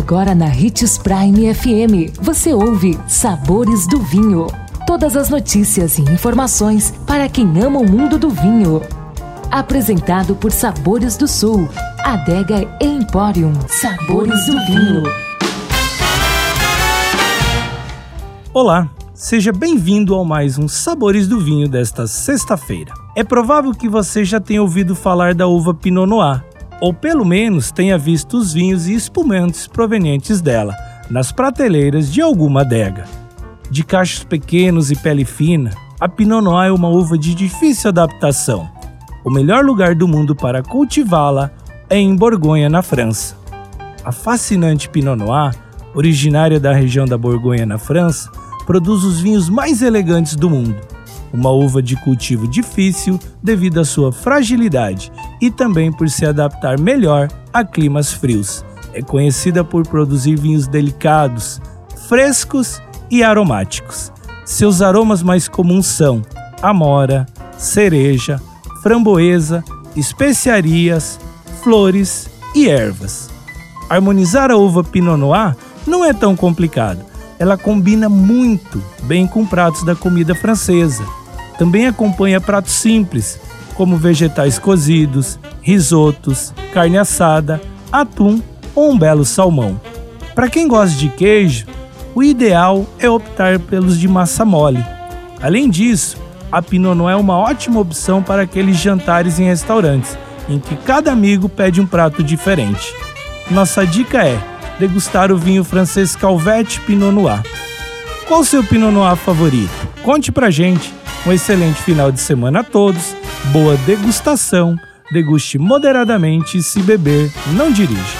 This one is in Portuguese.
Agora na Ritz Prime FM, você ouve Sabores do Vinho. Todas as notícias e informações para quem ama o mundo do vinho. Apresentado por Sabores do Sul, Adega Emporium. Sabores do Vinho. Olá, seja bem-vindo ao mais um Sabores do Vinho desta sexta-feira. É provável que você já tenha ouvido falar da uva Pinot Noir ou pelo menos tenha visto os vinhos e espumantes provenientes dela nas prateleiras de alguma adega. De cachos pequenos e pele fina, a Pinot Noir é uma uva de difícil adaptação. O melhor lugar do mundo para cultivá-la é em Borgonha, na França. A fascinante Pinot Noir, originária da região da Borgonha, na França, produz os vinhos mais elegantes do mundo uma uva de cultivo difícil devido à sua fragilidade e também por se adaptar melhor a climas frios. É conhecida por produzir vinhos delicados, frescos e aromáticos. Seus aromas mais comuns são amora, cereja, framboesa, especiarias, flores e ervas. Harmonizar a uva Pinot Noir não é tão complicado. Ela combina muito bem com pratos da comida francesa também acompanha pratos simples, como vegetais cozidos, risotos, carne assada, atum ou um belo salmão. Para quem gosta de queijo, o ideal é optar pelos de massa mole. Além disso, a Pinot Noir é uma ótima opção para aqueles jantares em restaurantes, em que cada amigo pede um prato diferente. Nossa dica é degustar o vinho francês Calvete Pinot Noir. Qual o seu Pinot Noir favorito? Conte pra gente um excelente final de semana a todos, boa degustação, deguste moderadamente. E se beber, não dirige.